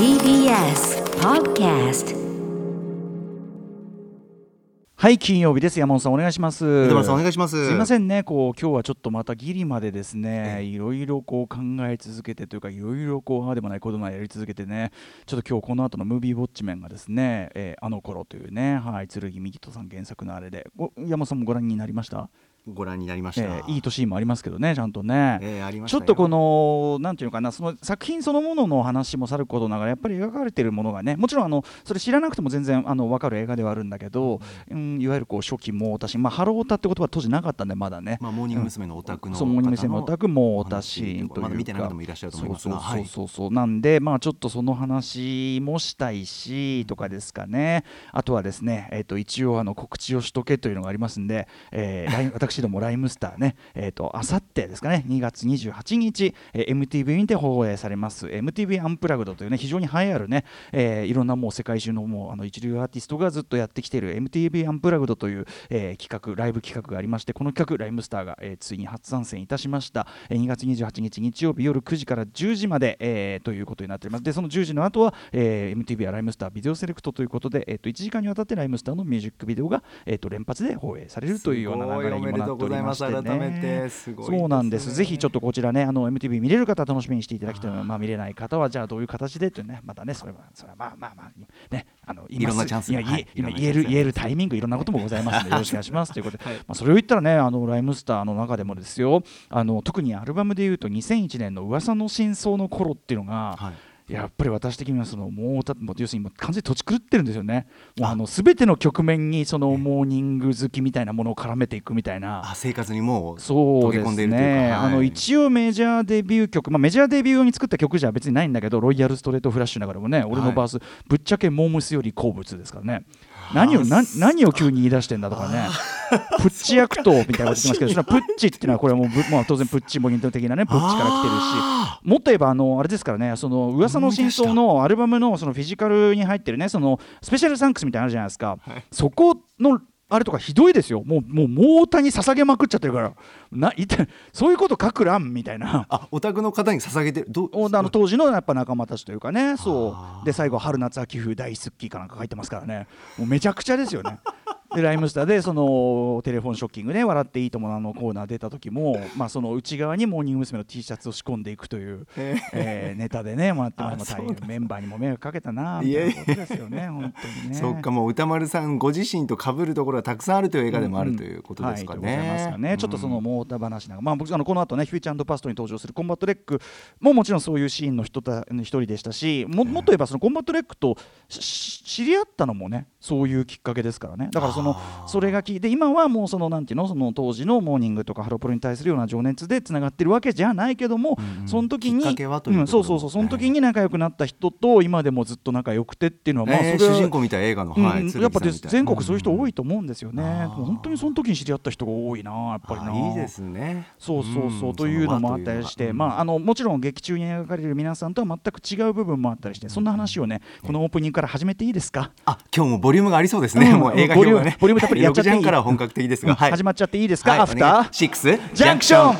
TBS Podcast はい金曜日です。山本さんお願いします。お願いします。すいませんね。こう今日はちょっとまたギリまでですねいろいろこう考え続けてというかいろいろこうああでもないこともやり続けてね。ちょっと今日この後のムービーウォッチメンがですね、えーあの頃というねはい剣幹人さん原作のあれで。ご山本さんもご覧になりました？ご覧になりました、えーいい年もありますけどねちゃんとね、えーちょっとこのなんていうのかなその作品そのものの話もさることながらやっぱり描かれているものがねもちろんあのそれ知らなくても全然あの分かる映画ではあるんだけど、うん、いわゆるこう初期モーヲタシーン、まあ、ハロヲタって言葉は当時なかったんでまだね、まあモーニング娘。のオタクのそうモーニング娘。のオタク、モーヲタシーンというか。まだ見てない方もいらっしゃると思いますがそうそうそうそう、なんでまあちょっとその話もしたいしとかですかね。あとはですねえっ、と一応あの告知をしとけというのがありますんで、えーラ イン私どもライムスターねえっ、とあさってですかね2月28日、えー MTV にて放映されます。MTV アンプラグドというね非常に栄えあるね、えーいろんなもう世界中のもうあの一流アーティストがずっとやってきている MTV アンプラグドという、えー企画ライブ企画がありましてこの企画ライムスターが、えーついに初参戦いたしました、えー2月28日日曜日夜9時から10時まで、えーということになっております。でその10時の後は、えー MTV はライムスタービデオセレクトということで、えー、と1時間にわたってライムスターのミュージックビデオが、えー、と連発で放映されるというような流れにもなっておりましてす。ごいおめでとうございます。改めねてすごいね。そうなんです。ぜひちょっとこちらねあの MTV 見れる方は楽しみにしていただきたいのはまあ見れない方はじゃあどういう形でというねまたねそれはそれはまあまあまあねあの今いろんなチャンスはい言える言えるタイミングいろんなこともございますのでよろしくお願いします。ということで、まあ、それを言ったらねあのライムスターの中でもですよあの特にアルバムでいうと2001年の噂の真相の頃っていうのが、はいやっぱり私的にはそのもうたもう要するにもう完全に土地狂ってるんですよね。もうあの全ての局面にそのモーニング好きみたいなものを絡めていくみたいな。あ生活にもう溶け込んでいるというね、かはい。あの一応メジャーデビュー曲、まあ、メジャーデビュー用に作った曲じゃ別にないんだけど、ロイヤルストレートフラッシュながらもね、俺のバース、ぶっちゃけモームスより好物ですからね、何をな何を急に言い出してんだとかね、プッチ薬糖みたいなこと言ってますけど、そのプッチっていうのは、これはもうぶ、まあ、当然、プッチモニト的なね、プッチから来てるし。もっと言えばあのあれですからねその噂の真相のアルバムのそのフィジカルに入ってるねそのスペシャルサンクスみたいなのあるじゃないですか、そこのあれとかひどいですよ。もうもうモータに捧げまくっちゃってるから。なそういうこと書くらんみたいな。あオタクの方に捧げてる。どあの当時のやっぱ仲間たちというかね。そう。で最後春夏秋冬大好きかなんか書いてますからね。もうめちゃくちゃですよねでライムスター。でそのテレフォンショッキングね笑っていいとものコーナー出た時もまあその内側にモーニング娘。の T シャツを仕込んでいくという、え。ーネタでねもらってまあ大変。メンバーにも迷惑かけたなみたいなことですよね本当にね。そっかもう宇多丸さんご自身と被るところがたくさんあるという映画でもあるということですかね。か。ねちょっとそのモーヲタ話なんか、まあ、僕あのこの後ねフューチャーパストに登場するコンバット REC ももちろんそういうシーンの人た一人でしたしももっと言えばそのコンバット REC と知り合ったのもねそういうきっかけですからね。だからそのそれが聞いて今はもうそのなんていうの？その当時のモーニングとかハロプロに対するような情熱でつながってるわけじゃないけども、その時にきっかけはといううん、そうそうそうその時に仲良くなった人と今でもずっと仲良くてっていうのはまあそれえーは主人公みたいな映画の、はいうんやっぱです全国そういう人多いいと思うんですよね、本当にその時に知り合った人が多いなやっぱりな。いいですね。そうそうそう、んというのもあったりして、まあ、あのもちろん劇中に描かれる皆さんとは全く違う部分もあったりして、そんな話をね、このオープニングから始めていいですか、あ今日もボリュームがありそうですね、うんもう映画表がね。ボリュームたっぷりやっちゃっていい？6時半からは本格的ですが、はい。始まっちゃっていいですか、はい。アフターシックスジャンクション.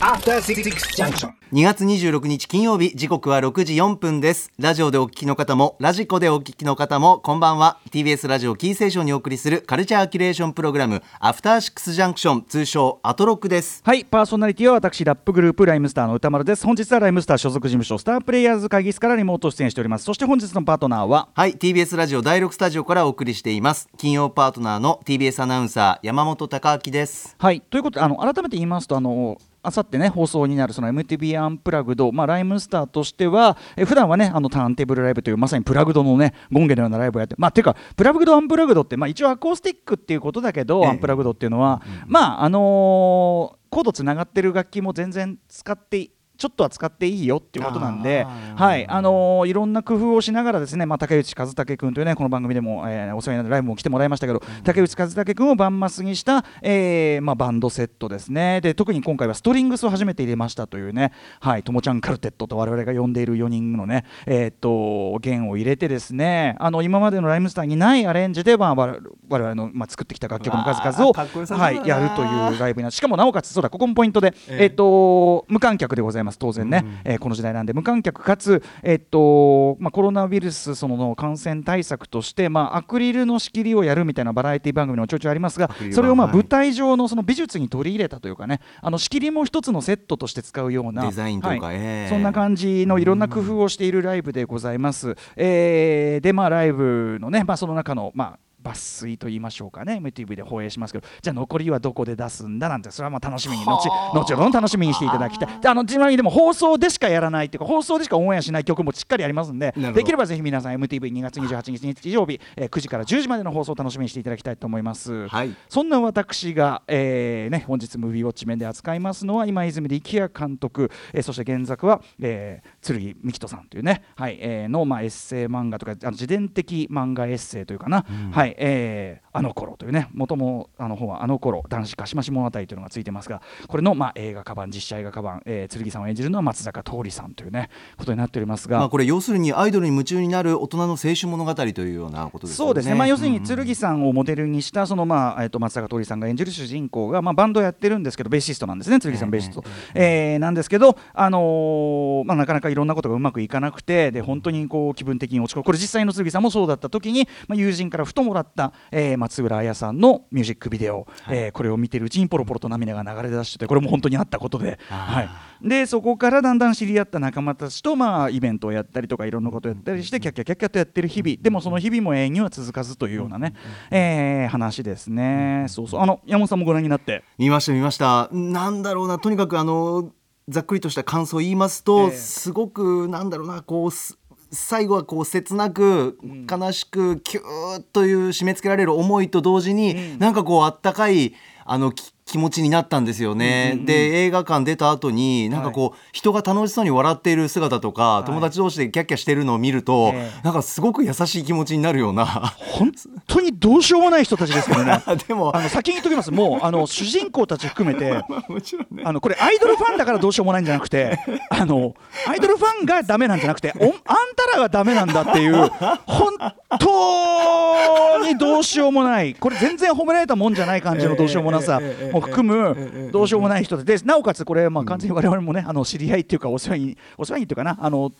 2月26日金曜日時刻は6時4分です。ラジオでお聞きの方もラジコでお聞きの方もこんばんは。TBS ラジオキーセーションにお送りするカルチャーキュレーションプログラムアフターシックスジャンクション通称アトロックです。はい、パーソナリティは私、ラップグループ、ライムスターの歌丸です。本日はライムスター所属事務所、スタープレイヤーズ会議室からリモート出演しております。そして本日のパートナーは、はい TBS ラジオ第6スタジオからお送りしています。金曜パートナーの TBS アナウンサー山本貴明です。はい、ということであの改めて言いますとあのあさってね放送になるその MTV アンプラグド、まあ、ライムスターとしてはえ普段はねあのターンテーブルライブというまさにプラグドのねゴンゲのようなライブをやってまあていうかプラグドアンプラグドって、まあ、一応アコースティックっていうことだけど、ええ。アンプラグドっていうのは、まああのーコードつながってる楽器も全然使ってちょっとは使っていいよっていうことなんで、はい。あのーいろんな工夫をしながらですね、まあ、竹内和武君というねこの番組でも、えーお世話になるライブも来てもらいましたけど、竹内和武君をバンマスにした、えーまあ、バンドセットですね。で特に今回はストリングスを初めて入れましたというねはいともちゃんカルテットと我々が呼んでいる4人のねえーっと弦を入れてですねあの今までのライムスターにないアレンジで、まあ、我々の、まあ、作ってきた楽曲の数々をはい、やるというライブになる。しかもなおかつそうだここもポイントで、ええ。えーっと無観客でございますます。当然ね、えーこの時代なんで。無観客かつ、えっとまあ、コロナウイルスその感染対策として、まあ、アクリルの仕切りをやるみたいなバラエティ番組もちょいちょいありますがそれをまあはい。舞台上のその美術に取り入れたというかねあの仕切りも一つのセットとして使うようなデザインとかはい。ええ。そんな感じのいろんな工夫をしているライブでございます。えーでまあライブのね、まあ、その中のまあ抜粋と言いましょうかね。MTV で放映しますけど。じゃあ残りはどこで出すんだなんて。それはまあ楽しみに。後後ほど楽しみにしていただきたい。であのちなみにでも放送でしかやらないっていうか放送でしかオンエアしない曲もしっかりありますんで。できればぜひ皆さん MTV2 月28日日曜日、えー9時から10時までの放送を楽しみにしていただきたいと思います、はい。そんな私が、えーね、本日ムービーウォッチ面で扱いますのは今泉力也監督、えーそして原作は、えー剣幹人さんというね、はい。えーの、まあ、エッセイ漫画とかあの自伝的漫画エッセイというかな、はいえー。あの頃というね元もあの方はあの頃男子かしまし物語というのがついてますがこれの、まあ、映画化版実写映画化版、えー、剣さんを演じるのは松坂桃李さんというねことになっておりますが、まあこれ要するにアイドルに夢中になる大人の青春物語というようなことですよね。そうですね、まあ、要するにうん剣さんをモデルにしたその、まあえっと松坂桃李さんが演じる主人公が、まあ、バンドをやってるんですけどベーシストなんですね剣さんベーシスト、えーなんですけど、あのーまあ、なかなかいろんなことがうまくいかなくてで本当にこう気分的に落ち込む。これ実際の剣さんもそうだった時に、まあ、友人からふともらった、えー松浦綾さんのミュージックビデオ、えーこれを見てるうちにポロポロと涙が流れ出しててこれも本当にあったことで。はい。でそこからだんだん知り合った仲間たちと、まあ、イベントをやったりとかいろんなことをやったりしてキャッキャキャッキャとやってる日々でもその日々も永遠には続かずというようなね、えー話ですね、そうそうあの山本さんもご覧になって見ました見ましたなんだろうなとにかくあのざっくりとした感想を言いますと、ええすごくなんだろうなこうす最後はこう切なく悲しくキューッという締め付けられる思いと同時に、なんかこうあったかいあのき気持ちになったんですよね、で映画館出た後になんかこう、人が楽しそうに笑っている姿とか、友達同士でキャッキャしてるのを見ると、ええ。なんかすごく優しい気持ちになるような。本当にどうしようもない人たちですけどね。でもあの先に言っときます。もうあの主人公たち含めて もちろんね。あのこれアイドルファンだからどうしようもないんじゃなくて あのアイドルファンがダメなんじゃなくておあんたらがダメなんだっていう本当にどうしようもない。これ全然褒められたもんじゃない感じのどうしようもなさも含むどうしようもない人で。でなおかつこれまあ完全に我々もねあの知り合いっていうかお世話にお世話にっていうかなあの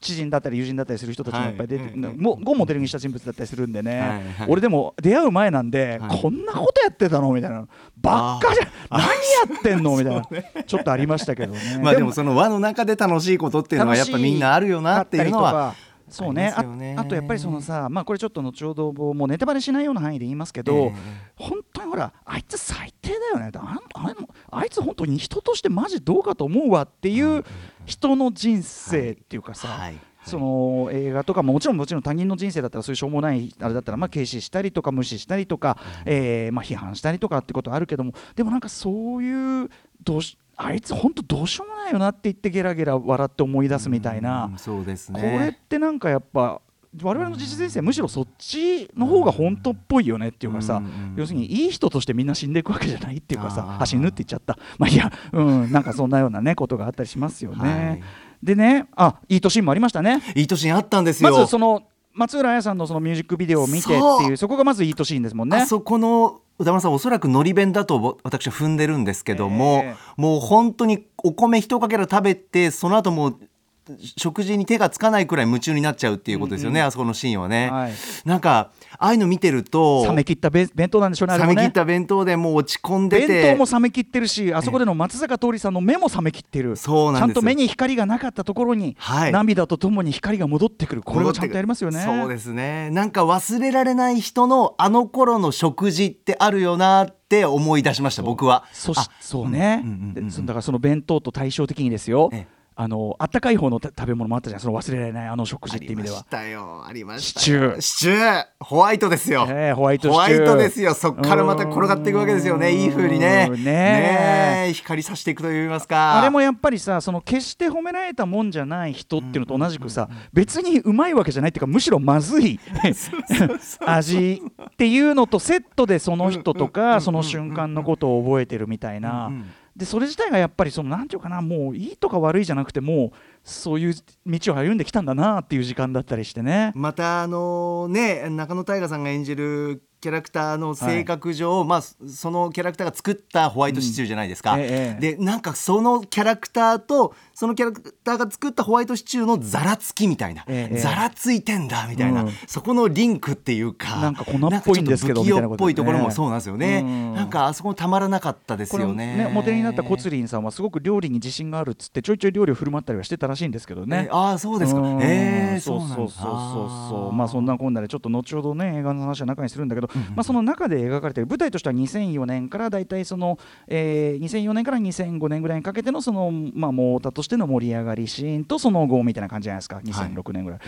知人だったり友人だったりする人たちもい。っぱい出て、はいももモデルにした人物だったりするんでね、はいはい。俺でも出会う前なんで、はい。こんなことやってたのみたいな。ばっかじゃ何やってんのみたいな。ちょっとありましたけどね。まあでもその輪の中で楽しいことっていうのはやっぱみんなあるよなっていうのはそうね。あね。ああとやっぱりそのさまあこれちょっと後ほどもうネタバレしないような範囲で言いますけど、え本当にほらあいつ最低だよね。あんあいつ本当に人としてマジどうかと思うわっていう人の人生っていうかさ、はい。その映画とかももちろんもちろん他人の人生だったらそういうしょうもないあれだったらまあ軽視したりとか無視したりとか、えーまあ批判したりとかってことはあるけどもでもなんかそういうどうしあいつ本当どうしようもないよなって言ってゲラゲラ笑って思い出すみたいな、うんそうですこれっねてなんかやっぱ我々の実人生むしろそっちの方が本当っぽいよねっていうかさ、要するにいい人としてみんな死んでいくわけじゃないっていうかさあ死ぬって言っちゃった。まあいやうんなんかそんなようなねことがあったりしますよね、はい。でねあいい年もありましたね。いい年にあったんですよ。まずその松浦綾さんのそのミュージックビデオを見てってそいうう。そこがまずいい年ですもんね。あそこの歌丸さんおそらくのり弁だとぼ私は踏んでるんですけども、えもう本当にお米一かけら食べてその後もう食事に手がつかないくらい夢中になっちゃうっていうことですよね、あそこのシーンはね、はい。なんかああいうの見てると冷め切った弁弁当なんでしょうね冷め切った弁当でもう落ち込んでて。弁当も冷め切ってるしあそこでの松坂桃李さんの目も冷め切ってる。そうなんですちゃんと目に光がなかったところに、はい。涙とともに光が戻ってくる。これはちゃんとやりますよね。そうですね。なんか忘れられない人のあの頃の食事ってあるよなって思い出しました僕は。そそうね、うんうんうんうん。だからその弁当と対照的にですよ、ええあのあったかい方のた食べ物もあったじゃん。その忘れられないあの食事あって意味では。りましたよ。ありましたシチュー。よシチューホワイトですよ、ええホワイトホワイトですよ。そっからまた転がっていくわけですよね。いい風にね。うんねねえ。光さしていくといいますか。あれもやっぱりさその決して褒められたもんじゃない人っていうのと同じくさ、別にうまいわけじゃないっていうかむしろまずい 味っていうのとセットでその人とかその瞬間のことを覚えてるみたいな。うんうんでそれ自体がやっぱりそのなんて言うかなもういいとか悪いじゃなくてもうそういう道を歩んできたんだなっていう時間だったりしてね。またあのね中野大河さんが演じるキャラクターの性格上、まあそのキャラクターが作ったホワイトシチューじゃないですか、うんええ。でなんかそのキャラクターとそのキャラクターが作ったホワイトシチューのざらつきみたいな、ええざらついてんだみたいな、うん。そこのリンクっていうかなんか粉っぽいんですけど不器用っぽいところもねそうなんですよね、うん。なんかあそこたまらなかったですよね。ねモデルになったコツリンさんはすごく料理に自信があるっつってちょいちょい料理を振る舞ったりはしてたらしいんですけどね。え。ああそうですか。うん。ええそうそうそうそう。そうまあそんななこんなでちょっと後ほどね映画の話は中にするんだけど、まあその中で描かれている舞台としては2004年からだいたいその、えー、2004年から2005年ぐらいにかけてのそのまあモータとしての盛り上がりシーンとその後みたいな感じじゃないですか。2006年ぐらい、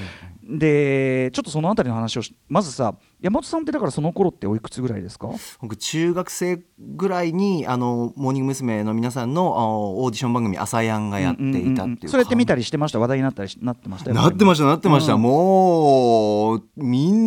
でちょっとそのあたりの話をしまずさ山本さんってだからその頃っておいくつぐらいですか？僕中学生ぐらいにあのモーニング娘。の皆さんのあオーディション番組「 ASAYAN」がやっていたっていう,、んんんそれって見たりしてました？話題になったりしなってました？よなってましたなってました、うん。もう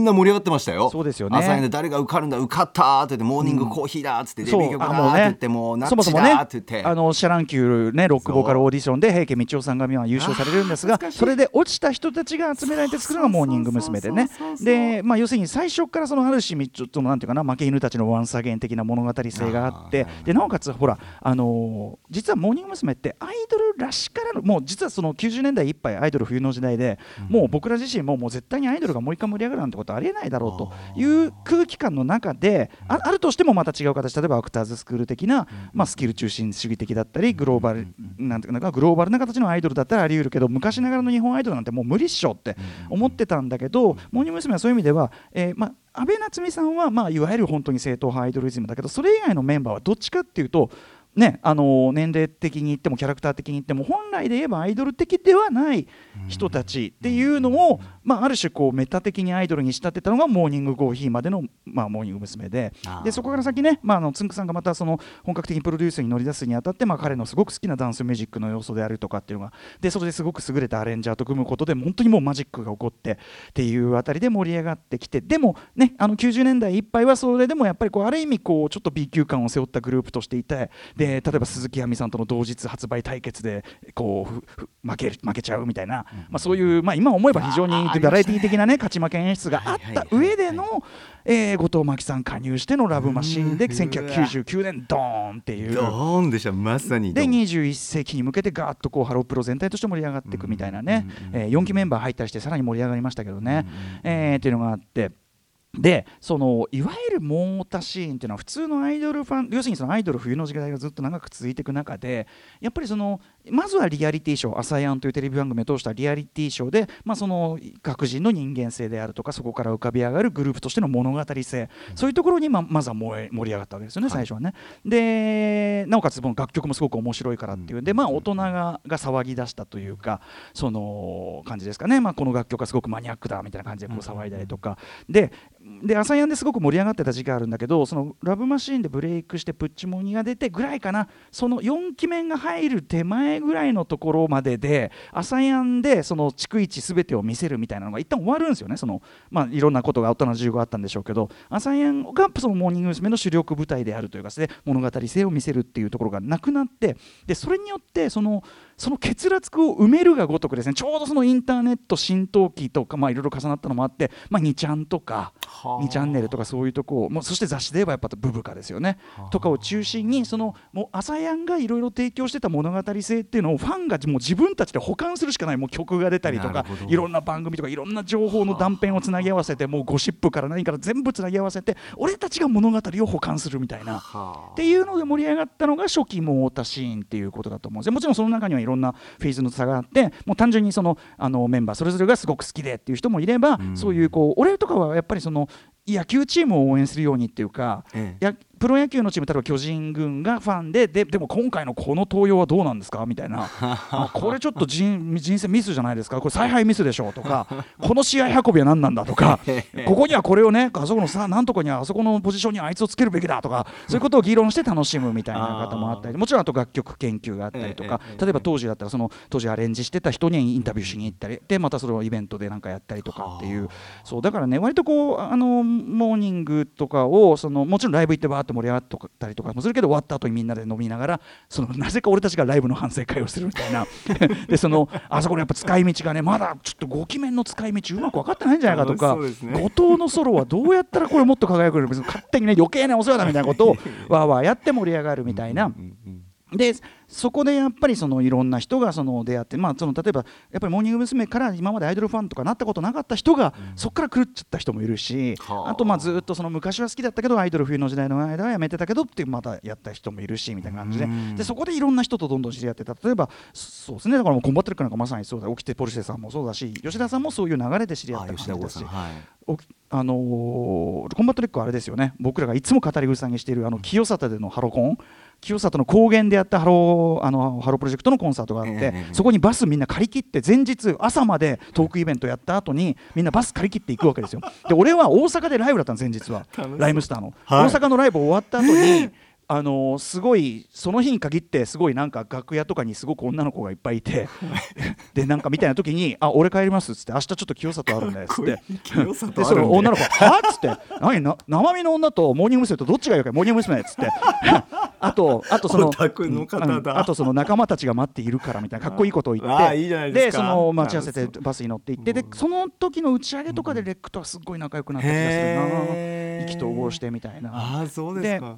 な盛り上がってましたよ。そうですよね。朝誰が受かるんだ受かったって言ってモーニングコーヒーだっつって、デビュー曲だあって言ってもうなっちそもそもねだって言って、あのシャ乱Q ねロックボーカルオーディションで平家みちよさんが今優勝されるんですがそれで落ちた人たちが集められて作るのがモーニング娘。でね。でまあ要するに最初からそのある種ちょっとなんていうかな負け犬たちのワンサゲン的な物語性があってでなおかつほらあのー実はモーニング娘。ってアイドルらしからぬもう実はその90年代いっぱいアイドル冬の時代でもう僕ら自身ももう絶対にアイドルがもう一回盛り上がるなんてことはありえないだろうという空気感の中でああるとしてもまた違う形例えばアクターズスクール的な、まあ、スキル中心主義的だったりグローバルなんていうかなグローバルな形のアイドルだったらあり得るけど昔ながらの日本アイドルなんてもう無理っしょって思ってたんだけどモーニング娘。はそういう意味では、えーまあ、安倍夏実さんは、まあ、いわゆる本当に正統派アイドルイズムだけどそれ以外のメンバーはどっちかっていうとね、あの年齢的に言ってもキャラクター的に言っても本来で言えばアイドル的ではない人たちっていうのを、まあ、ある種こうメタ的にアイドルに仕立てたのがモーニングコーヒーまでの、まあ、モーニング娘。ででそこから先ね、まあ、あのつんくさんがまたその本格的にプロデュースに乗り出すにあたって、まあ、彼のすごく好きなダンスミュージックの要素であるとかっていうのがでそれですごく優れたアレンジャーと組むことで本当にもうマジックが起こってっていうあたりで盛り上がってきてでもねあの90年代いっぱいはそれでもやっぱりこうある意味こうちょっと B 級感を背負ったグループとしていてで例えば鈴木亜美さんとの同日発売対決でこう負ける負けちゃうみたいな、まあ、そういう、まあ、今思えば非常にバラエティ的な、ね、勝ち負け演出があった上での、えー後藤真希さん加入してのラブマシーンでうん。1999年ドーンっていう。ドーンでしたまさにドでーン21世紀に向けてガーッとこうハロープロ全体として盛り上がっていくみたいなね、えー4期メンバー入ったりしてさらに盛り上がりましたけどね、えーっていうのがあって。でそのいわゆるモータシーンっていうのは普通のアイドルファン要するにそのアイドル冬の時代がずっと長く続いていく中でやっぱりそのまずはリアリティショー「朝やん」というテレビ番組を通したリアリティショーで、まあ、その各人の人間性であるとかそこから浮かび上がるグループとしての物語性、そういうところにままずは燃え盛り上がったわけですよね最初はね。でなおかつ楽曲もすごく面白いからっていうんで、まあ、大人がが騒ぎ出したというかその感じですかね、まあ、この楽曲がすごくマニアックだみたいな感じでこう騒いだりとか、でで朝やんですごく盛り上がってた時期があるんだけどそのラブマシーンでブレイクしてプッチモニが出てぐらいかなその4期目が入る手前ぐらいのところまでで朝やんでその逐一すべてを見せるみたいなのが一旦終わるんですよねその、まあ、いろんなことが大人の事情があったんでしょうけど朝やんがそのモーニング娘。の主力舞台であるというかで物語性を見せるっていうところがなくなってでそれによってそのその欠落を埋めるがごとくですねちょうどそのインターネット浸透期とかまあいろいろ重なったのもあって、まあ、2ちゃんとかはあ。2チャンネルとかそういうとこをもうそして雑誌で言えばやっぱブブカですよね。とかを中心にそのもう朝やんがいろいろ提供してた物語性っていうのをファンがもう自分たちで保管するしかないもう曲が出たりとかいろんな番組とかいろんな情報の断片をつなぎ合わせてもうゴシップから何から全部つなぎ合わせて俺たちが物語を保管するみたいな。はっていうので盛り上がったのが初期モータシーンっていうことだと思うんですよ。もちろんその中にはいろんなフェーズの差があってもう単純にそのあのメンバーそれぞれがすごく好きでっていう人もいれば、そういうこう俺とかはやっぱりその野球チームを応援するようにっていうか、ええ。やプロ野球のチーム例えば巨人軍がファンでででも今回のこの登用はどうなんですかみたいな。あこれちょっと人人生ミスじゃないですか？これ采配ミスでしょ？うとか。この試合運びは何なんだ？とか。ここにはこれをねあそこのさなんとかにはあそこのポジションにあいつをつけるべきだとか。そういうことを議論して楽しむみたいな方もあったり。もちろんあと楽曲研究があったりとか。例えば当時だったらその当時アレンジしてた人にインタビューしに行ったり。でまたそれをイベントでなんかやったりとかっていう。そうだからね割とこうあのモーニングとかをそのもちろんライブ行ってバーって盛り上がったりとかもするけど終わった後にみんなで飲みながらそのなぜか俺たちがライブの反省会をするみたいな。でそのあそこのやっぱ使い道がねまだちょっとご機面の使い道うまく分かってないんじゃないかとか、ね。後藤のソロはどうやったらこれもっと輝くの？別に勝手にね余計なお世話だみたいなことを わーわーやって盛り上がるみたいな。でそこでやっぱりそのいろんな人がその出会って、まあ、その例えばやっぱりモーニング娘。から今までアイドルファンとかなったことなかった人が、そこから狂っちゃった人もいるし、はあ。あとまあずっとその昔は好きだったけどアイドル冬の時代の間はやめてたけどってまたやった人もいるしみたいな感じで。うん。でそこでいろんな人とどんどん知り合って例えばそうですね。だからもうコンバット REC なんかまさにそうだ起きてポルシェさんもそうだし吉田さんもそういう流れで知り合った感じだし。あのーコンバット REC はあれですよね。僕らがいつも語り草にしているあの清里でのハロコン清里の高原でやったハローあのハロープロジェクトのコンサートがあって、そこにバスみんな借り切って前日朝までトークイベントやった後にみんなバス借り切っていくわけですよ。で俺は大阪でライブだったの前日は。ライムスターの、はい。大阪のライブ終わった後に、あのーすごいその日に限ってすごいなんか楽屋とかにすごく女の子がいっぱいいて でなんかみたいな時に「あ俺帰ります」っつって「明日ちょっと清里あるんで」っつって。でで。その女の子が「はっ?」つって「何な生身の女とモーニング娘。とどっちがいい？かモーニング娘。」っつって。あとあとそのあとその仲間たちが待っているからみたいなかっこいいことを言って。でその待ち合わせてバスに乗って行ってでその時の打ち上げとかでレックとはすっごい仲良くなった気がするな。意気投合してみたいな。ああそうですか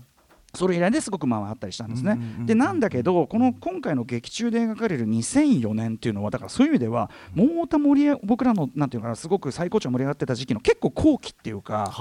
それ以来ですごくまああったりしたんですね。でなんだけどこの今回の劇中で描かれる2004年っていうのはだからそういう意味ではもう太田盛り上僕らのなんていうのかなすごく最高潮盛り上がってた時期の結構後期っていうか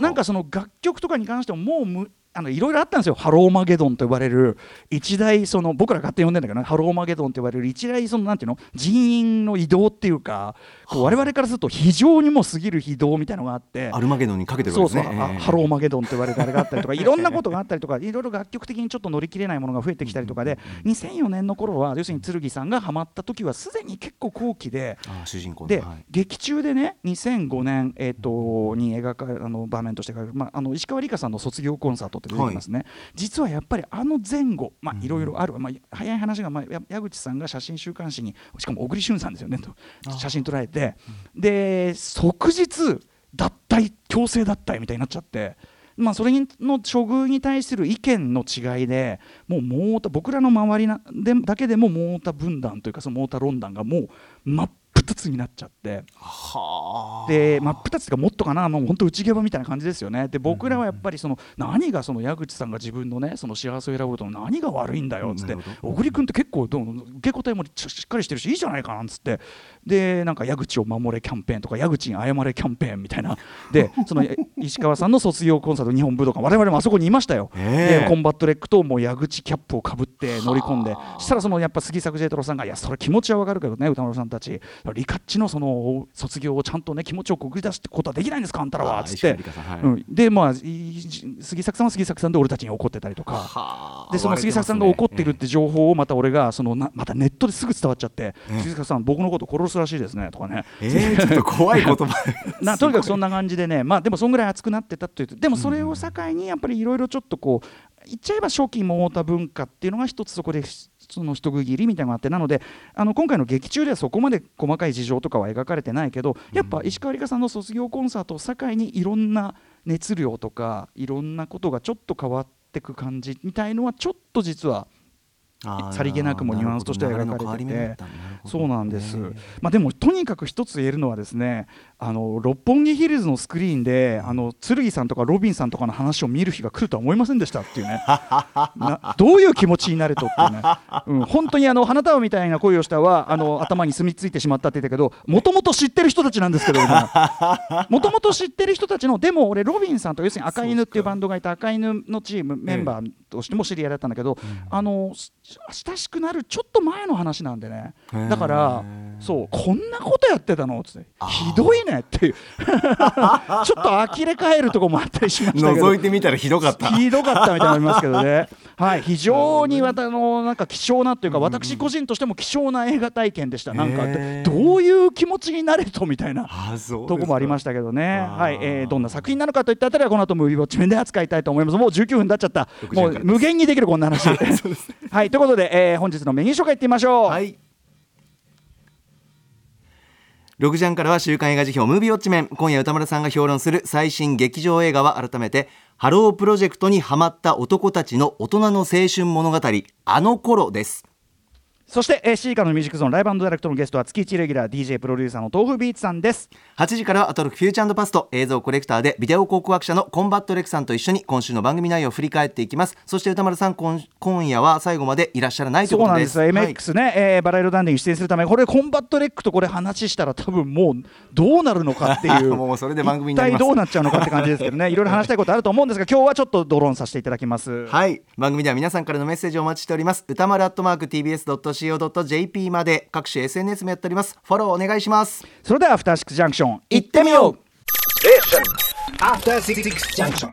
なんかその楽曲とかに関してももうむあのいろいろあったんですよ。ハローマゲドンと呼ばれる一大その僕ら勝手に呼んでんだけどね。ハローマゲドンと呼ばれる一大そのなんていうの？人員の移動っていうかこう我々からすると非常にも過ぎる移動みたいのがあって。アルマゲドンにかけてるそうそう、わけですねあハローマゲドンと言われるあれがあったりとかいろんなことがあったりとかいろいろ楽曲的にちょっと乗り切れないものが増えてきたりとかで2004年の頃は要するに剣さんがハマった時はすでに結構後期で主人公ので、はい。劇中でね2005年、えー、とに描かれあの場面としてまあ、あの石川梨香さんの卒業コンサートって出てきますね、実はやっぱりあの前後、まあ、いろいろある、まあ、早い話が、まあ、や矢口さんが写真週刊誌にしかも小栗旬さんですよねと写真撮られて。で即日脱退強制脱退みたいになっちゃって。まあ、それの処遇に対する意見の違いでもうモータ僕らの周りなでだけでもモータ分断というかそのモータ論断がもう真っ二つになっちゃって。はあ。で真っ二つがもっとかなもう本当内ゲバみたいな感じですよね。で僕らはやっぱりその何がその矢口さんが自分のねその幸せを選ぶことの何が悪いんだよっつって小栗君って結構どう受け答えもししっかりしてるしいいじゃないかなんつって。でなんか矢口を守れキャンペーンとか矢口に謝れキャンペーンみたいな。でそのえ石川さんの卒業コンサート日本武道館我々もあそこにいましたよ、ええ。でコンバット REC ともう矢口キャップをかぶって乗り込んで。そしたらそのやっぱ杉作 J 太郎さんがいやそれ気持ちはわかるけどね宇多丸さんたち梨華っちのその卒業をちゃんとね気持ちよく送り出すってことはできないんですか？あんたらは。って。でまあい杉作さんは杉作さんで俺たちに怒ってたりとか。はあでその杉作さんが怒ってるって情報をまた俺がそのなまたネットですぐ伝わっちゃってええ杉作さん僕のこと殺すらしいですねとかね。えーちょっと怖い言葉。なとにかくそんな感じでね。まあでもそんぐらい熱くなってたっていうでもそれを境にやっぱりいろいろちょっとこう言っちゃえば初期桃太文化っていうのが一つそこでその一区切りみたいなのがあってなのであの今回の劇中ではそこまで細かい事情とかは描かれてないけどやっぱ石川梨香さんの卒業コンサートを境にいろんな熱量とかいろんなことがちょっと変わってく感じみたいのはちょっと実はさりげなくもニュアンスとしては描かれてて。そうなんです、まあ、でもとにかく一つ言えるのはですねあの六本木ヒルズのスクリーンであの剣さんとかロビンさんとかの話を見る日が来るとは思いませんでしたっていうね。などういう気持ちになるとっていうね、うん、本当にあの花束みたいな恋をしたはあの頭に住み着いてしまったって言ったけどもともと知ってる人たちなんですけど もともと知ってる人たちのでも俺ロビンさんと要するに赤犬っていうバンドがいた赤犬のチームメンバーとしても知り合いだったんだけど、あの親しくなるちょっと前の話なんでね。だからそうこんなことやってたの？っつって。ひどいねっていう。ちょっと呆れ返るところもあったりしましたけど。覗いてみたらひどかった。ひどかったみたいなのありますけどね、はい、非常にわたあのなんか希少なというか、私個人としても希少な映画体験でした、なんかへー。どういう気持ちになれとみたいな。とこもありまししたけどね、はいえーどんな作品なのかといったあたりはこの後ムービーウォッチ面で扱いたいと思います。もう19分経っちゃった。6時もう無限にできるこんな話。はいということで、えー本日のメニュー紹介いってみましょう。はい6時半からは週刊映画時評ムービーウォッチメン。今夜宇多丸さんが評論する最新劇場映画は改めてハロープロジェクトにハマった男たちの大人の青春物語。あの頃です。そして、えー、シーカーのミュージックゾーンライブダイレクトのゲストは月1レギュラー DJ プロデューサーの tofubeats さんです。8時からはアトロクフューチャーパスト映像コレクターでビデオ考古学者のコンバット REC さんと一緒に今週の番組内容を振り返っていきます。そして宇多丸さん今今夜は最後までいらっしゃらないということです。そうなんです、MX ね、えーバラ色ダンディに出演するためこれコンバット REC とこれ話したら多分もうどうなるのかっていう。もうそれで番組になりどうなっちゃうのかって感じですけどね。いろいろ話したいことあると思うんですが今日はちょっとドロンさせていただきます。はい。番組では皆さんからのメッセージをお待ちしております。歌丸アットマーク TBS.CO.JP まで各種 SNS もやっております。フォローお願いします。それではアフターシックスジャンクション行ってみよう。After Six Junction.